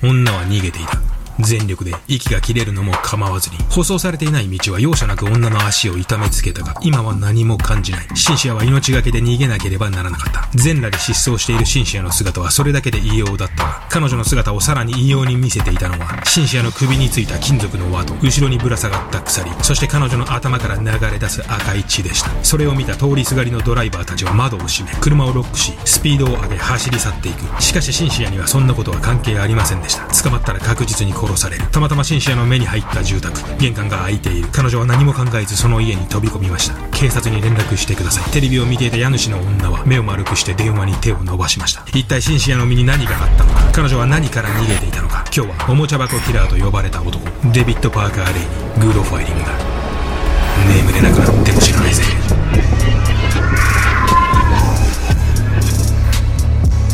女は逃げていた。全力で息が切れるのも構わずに、舗装されていない道は容赦なく女の足を痛めつけたが、今は何も感じない。シンシアは命がけで逃げなければならなかった。全裸で失踪しているシンシアの姿はそれだけで異様だったが、彼女の姿をさらに異様に見せていたのは、シンシアの首についた金属の輪と、後ろにぶら下がった鎖、そして彼女の頭から流れ出す赤い血でした。それを見た通りすがりのドライバーたちは窓を閉め、車をロックし、スピードを上げ走り去っていく。しかしシンシアにはそんなことは関係ありませんでした。捕まったら確実に殺される。たまたまシンシアの目に入った住宅。玄関が開いている。彼女は何も考えずその家に飛び込みました。警察に連絡してください。テレビを見ていた家主の女は目を丸くして電話に手を伸ばしました。一体シンシアの身に何があったのか。彼女は何から逃げていたのか。今日はおもちゃ箱キラーと呼ばれた男。デビッド・パーカー・レイにグロファイリングだ。眠れなくなっても知らないぜ。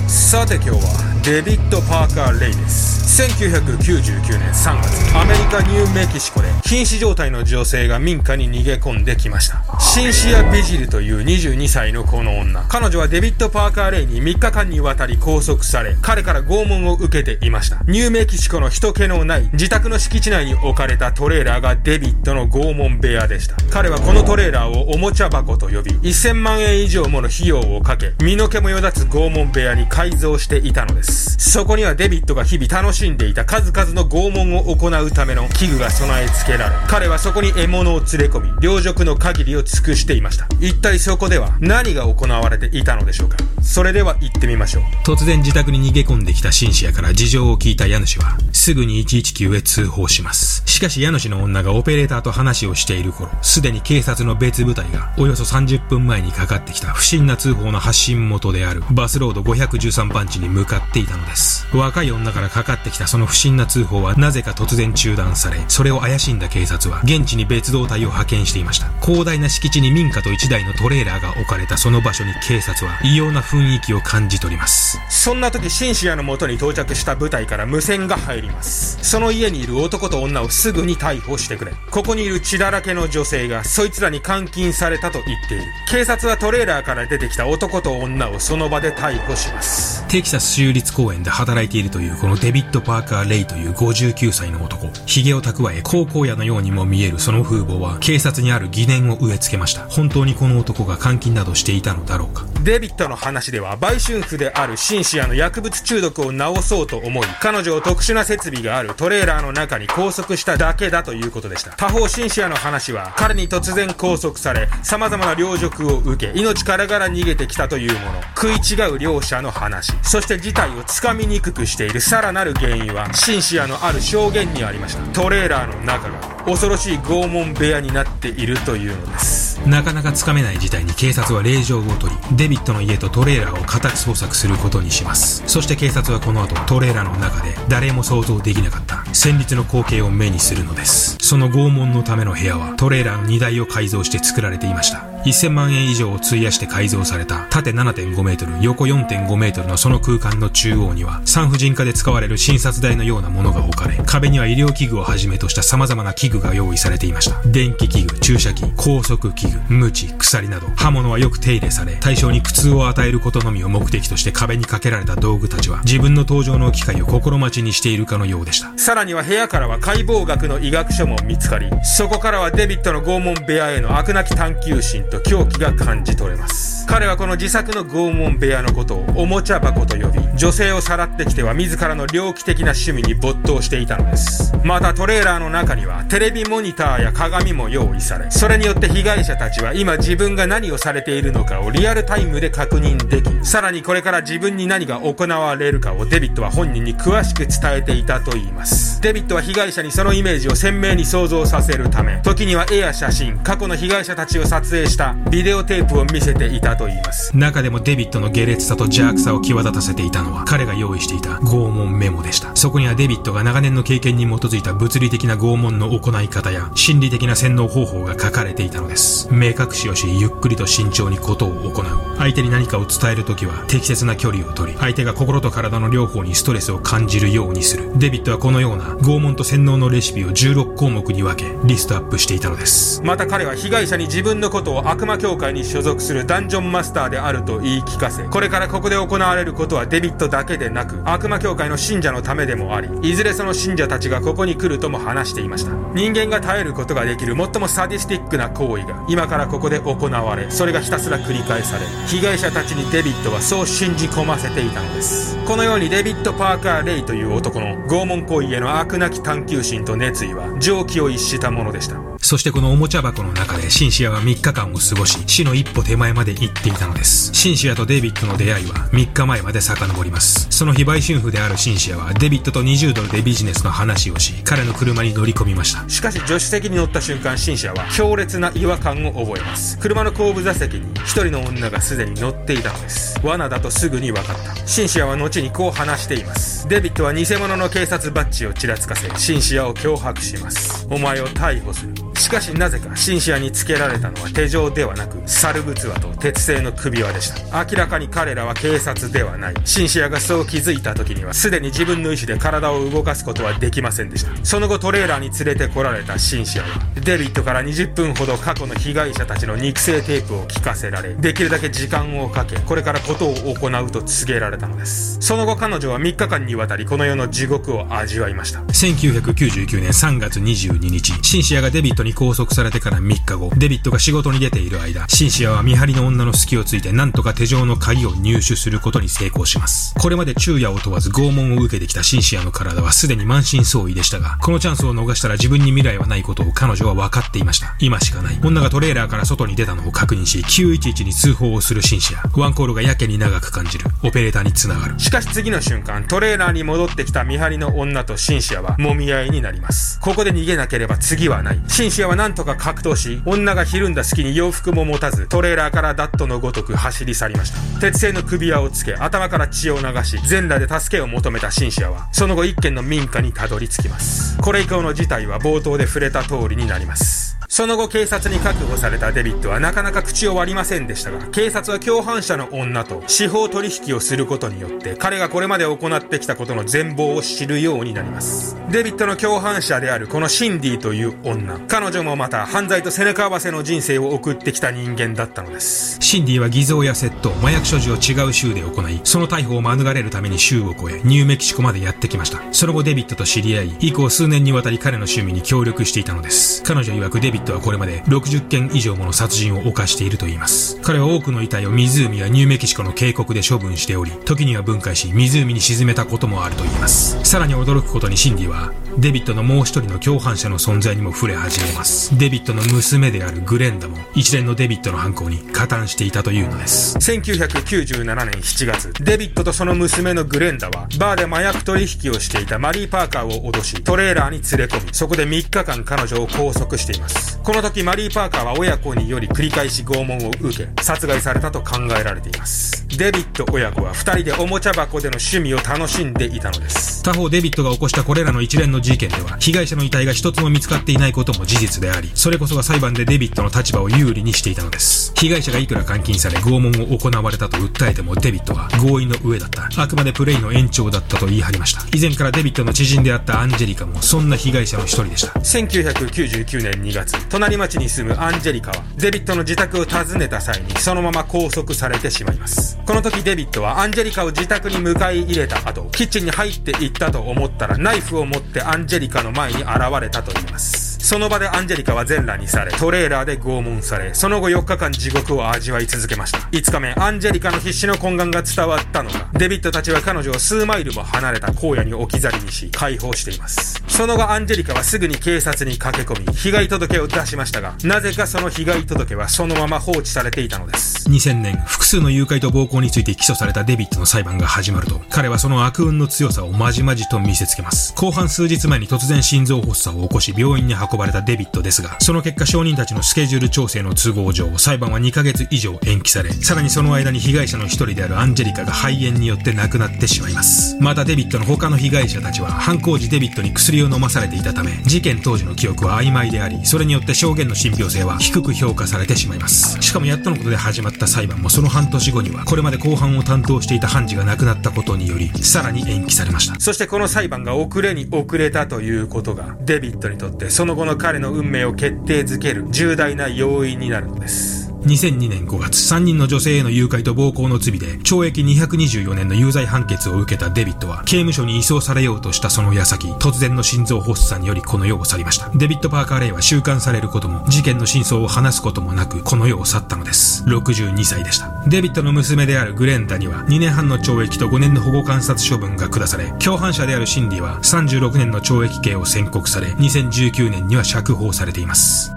さて今日はデビッド・パーカー・レイです1999年3月、アメリカ・ニューメキシコで、瀕死状態の女性が民家に逃げ込んできました。シンシア・ビジルという22歳のこの女。彼女はデビッド・パーカー・レイに3日間にわたり拘束され、彼から拷問を受けていました。ニューメキシコの人気のない自宅の敷地内に置かれたトレーラーがデビッドの拷問部屋でした。彼はこのトレーラーをおもちゃ箱と呼び、1000万円以上もの費用をかけ、身の毛もよだつ拷問部屋に改造していたのです。そこにはデビッドが日々楽しんでいた数々の拷問を行うための器具が備え付けられ、彼はそこに獲物を連れ込み、両辱の限りを尽くしていました。一体そこでは何が行われていたのでしょうか？それでは行ってみましょう。突然自宅に逃げ込んできたシンシアから事情を聞いた家主は、すぐに119へ通報します。しかし家主の女がオペレーターと話をしている頃、すでに警察の別部隊がおよそ30分前にかかってきた不審な通報の発信元であるバスロード513番地に向かっていたのです。若い女からかかってきたその不審な通報はなぜか突然中断され、それを怪しんだ警察は現地に別動隊を派遣していました。広大な敷地に民家と1台のトレーラーが置かれたその場所に警察は異様な雰囲気を感じ取ります。そんな時、シンシアの元に到着した部隊から無線が入ります。その家にいる男と女をすぐに逮捕してくれ。ここにいる血だらけの女性がそいつらに監禁されたと言っている。警察はトレーラーから出てきた男と女をその場で逮捕します。テキサス州立公園で働いているというこのデビッド・パーカー・レイという59歳の男。髭を蓄え高校野のようにも見えるその風貌は警察にある疑念を植え付けました。本当にこの男が監禁などしていたのだろうか。デビッドの話では売春婦であるシンシアの薬物中毒を治そうと思い、彼女を特殊な設備があるトレーラーの中に拘束しただけだということでした。他方シンシアの話は、彼に突然拘束され、様々な領辱を受け、命からがら逃げてきたというもの。食い違う両者の話。そして事態をつかみにくくしているさらなる原因は、シンシアのある証言にありました。トレーラーの中が恐ろしい拷問部屋になっているというのです。なかなかつかめない事態に警察は令状を取り、デビッドの家とトレーラーを家宅捜索することにします。そして警察はこの後、トレーラーの中で誰も想像できなかった戦慄の光景を目にするのです。その拷問のための部屋はトレーラーの荷台を改造して作られていました。1000万円以上を費やして改造された縦7.5メートル、横4.5メートルのその空間の中央には産婦人科で使われる診察台のようなものが置かれ、壁には医療器具をはじめとした様々な器具が用意されていました。電気器具、注射器、高速器具、無知、鎖など、刃物はよく手入れされ、対象に苦痛を与えることのみを目的として壁にかけられた道具たちは、自分の登場の機会を心待ちにしているかのようでした。さらには部屋からは解剖学の医学書も見つかり、そこからはデビッドの拷問部屋への飽くなき探求心と狂気が感じ取れます。彼はこの自作の拷問部屋のことをおもちゃ箱と呼び、女性をさらってきては自らの猟奇的な趣味に没頭していたのです。またトレーラーの中にはテレビモニターや鏡も用意され、それによって被害者たたちは今自分が何をされているのかをリアルタイムで確認でき、さらにこれから自分に何が行われるかをデビッドは本人に詳しく伝えていたと言います。デビッドは被害者にそのイメージを鮮明に想像させるため、時には絵や写真、過去の被害者たちを撮影したビデオテープを見せていたと言います。中でもデビッドの下劣さと邪悪さを際立たせていたのは、彼が用意していた拷問メモでした。そこにはデビッドが長年の経験に基づいた物理的な拷問の行い方や、心理的な洗脳方法が書かれていたのです。目隠しをし、ゆっくりと慎重にことを行う。相手に何かを伝えるときは、適切な距離を取り、相手が心と体の両方にストレスを感じるようにする。デビッドはこのような拷問と洗脳のレシピを16項目に分け、リストアップしていたのです。また彼は被害者に自分のことを悪魔教会に所属するダンジョンマスターであると言い聞かせ、これからここで行われることはデビットだけでなく、悪魔教会の信者のためでもあり、いずれその信者たちがここに来るとも話していました。人間が耐えることができる最もサディスティックな行為が、今だからここで行われ、それがひたすら繰り返され、被害者たちにデビッドはそう信じ込ませていたのです。このようにデビッド・パーカー・レイという男の拷問行為への悪なき探求心と熱意は、常軌を逸したものでした。そしてこのおもちゃ箱の中でシンシアは3日間を過ごし、死の一歩手前まで行っていたのです。シンシアとデビットの出会いは3日前まで遡ります。その非売春婦であるシンシアはデビットと20ドルでビジネスの話をし、彼の車に乗り込みました。しかし助手席に乗った瞬間、シンシアは強烈な違和感を覚えます。車の後部座席に一人の女がすでに乗っていたのです。罠だとすぐに分かった。シンシアは後にこう話しています。デビットは偽物の警察バッジをちらつかせ、シンシアを脅迫します。お前を逮捕する。しかしなぜかシンシアにつけられたのは手錠ではなく猿仏輪と鉄製の首輪でした。明らかに彼らは警察ではない。シンシアがそう気づいた時にはすでに自分の意思で体を動かすことはできませんでした。その後トレーラーに連れてこられたシンシアはデビットから20分ほど過去の被害者たちの肉声テープを聞かせられできるだけ時間をかけこれからことを行うと告げられたのです。その後彼女は3日間にわたりこの世の地獄を味わいました。1999年3月22日シンシアがデビットに拘束されてから3日後、デビットが仕事に出ている間、シンシアは見張りの女の隙をついて何とか手錠の鍵を入手することに成功します。これまで昼夜を問わず拷問を受けてきたシンシアの体はすでに満身創痍でしたが、このチャンスを逃したら自分に未来はないことを彼女は分かっていました。今しかない。女がトレーラーから外に出たのを確認し、911に通報をするシンシア。ワンコールがやけに長く感じる。オペレーターに繋がる。しかし次の瞬間、トレーラーに戻ってきた見張りの女とシンシアは揉み合いになります。ここで逃げなければ次はない。シンシアはなんとか格闘し、女がひるんだ隙に洋服も持たず、トレーラーからダットのごとく走り去りました。鉄製の首輪をつけ、頭から血を流し、全裸で助けを求めたシンシアは、その後一軒の民家にたどり着きます。これ以降の事態は冒頭で触れた通りになります。その後警察に確保されたデビットはなかなか口を割りませんでしたが、警察は共犯者の女と司法取引をすることによって、彼がこれまで行ってきたことの全貌を知るようになります。デビットの共犯者であるこのシンディという女、彼女もまた犯罪と背中合わせの人生を送ってきた人間だったのです。シンディは偽造や窃盗、麻薬所持を違う州で行い、その逮捕を免れるために州を越え、ニューメキシコまでやってきました。その後デビットと知り合い、以降数年にわたり彼の趣味に協力していたのです。彼女曰くデビットはこれまで60件以上もの殺人を犯していると言います。彼は多くの遺体を湖やニューメキシコの渓谷で処分しており、時には分解し湖に沈めたこともあると言います。さらに驚くことにシンディは、デビットのもう一人の共犯者の存在にも触れ始めます。デビットの娘であるグレンダも一連のデビットの犯行に加担していたというのです。1997年7月、デビットとその娘のグレンダは、バーで麻薬取引をしていたマリー・パーカーを脅し、トレーラーに連れ込み、そこで3日間彼女を拘束しています。この時マリー・パーカーは親子により繰り返し拷問を受け、殺害されたと考えられています。デビット親子は2人でおもちゃ箱での趣味を楽しんでいたのです。他方デビットが起こしたこれらの一連の事件では、被害者の遺体が一つも見つかっていないことも事実であり、それこそが裁判でデビットの立場を有利にしていたのです。被害者がいくら監禁され拷問を行われたと訴えてもデビットは合意の上だった。あくまでプレイの延長だったと言い張りました。以前からデビットの知人であったアンジェリカもそんな被害者の一人でした。1999年2月、隣町に住むアンジェリカは、デビットの自宅を訪ねた際にそのまま拘束されてしまいます。この時デビットはアンジェリカを自宅に迎え入れた後、キッチンに入っていったと思ったらナイフを持ってアンジェリカの前に現れたと言います。その場でアンジェリカは全裸にされ、トレーラーで拷問され、その後4日間地獄を味わい続けました。5日目、アンジェリカの必死の懇願が伝わったのか、デビットたちは彼女を数マイルも離れた荒野に置き去りにし、解放しています。その後アンジェリカはすぐに警察に駆け込み、被害届を出しましたが、なぜかその被害届はそのまま放置されていたのです。2000年、複数の誘拐と暴行について起訴されたデビットの裁判が始まると、彼はその悪運の強さをまじまじと見せつけます。後半数日前に突然心臓発作を起こし病院に運ばれたデビットですが、その結果証人たちのスケジュール調整の都合上、裁判は2ヶ月以上延期され、さらにその間に被害者の一人であるアンジェリカが肺炎によって亡くなってしまいます。またデビットの他の被害者たちは、犯行時デビットに薬を飲まされていたため、事件当時の記憶は曖昧であり、それによって証言の信憑性は低く評価されてしまいます。しかもやっとのことで始まった裁判もその半年後には、これまで後半を担当していた判事が亡くなったことにより、さらに延期されました。そしてこの裁判が遅れに遅れたということが、デビットにとってその後の彼の運命を決定づける重大な要因になるのです。2002年5月、3人の女性への誘拐と暴行の罪で、懲役224年の有罪判決を受けたデビットは、刑務所に移送されようとしたその矢先、突然の心臓発作によりこの世を去りました。デビット・パーカー・レイは収監されることも、事件の真相を話すこともなく、この世を去ったのです。62歳でした。デビットの娘であるグレンダには、2年半の懲役と5年の保護観察処分が下され、共犯者であるシンディは36年の懲役刑を宣告され、2019年には釈放されています。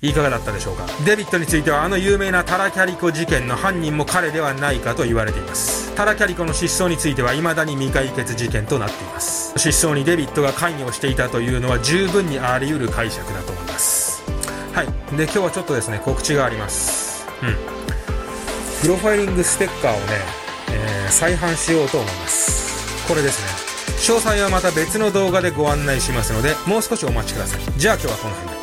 いかがだったでしょうか？デビットについてはあの有名なタラキャリコ事件の犯人も彼ではないかと言われています。タラキャリコの失踪については未だに未解決事件となっています。失踪にデビットが関与していたというのは十分にあり得る解釈だと思います。はい。で今日はちょっとですね告知があります。うん。プロファイリングステッカーをね、えー、再販しようと思います。これですね。詳細はまた別の動画でご案内しますのでもう少しお待ちください。じゃあ今日はこの辺で。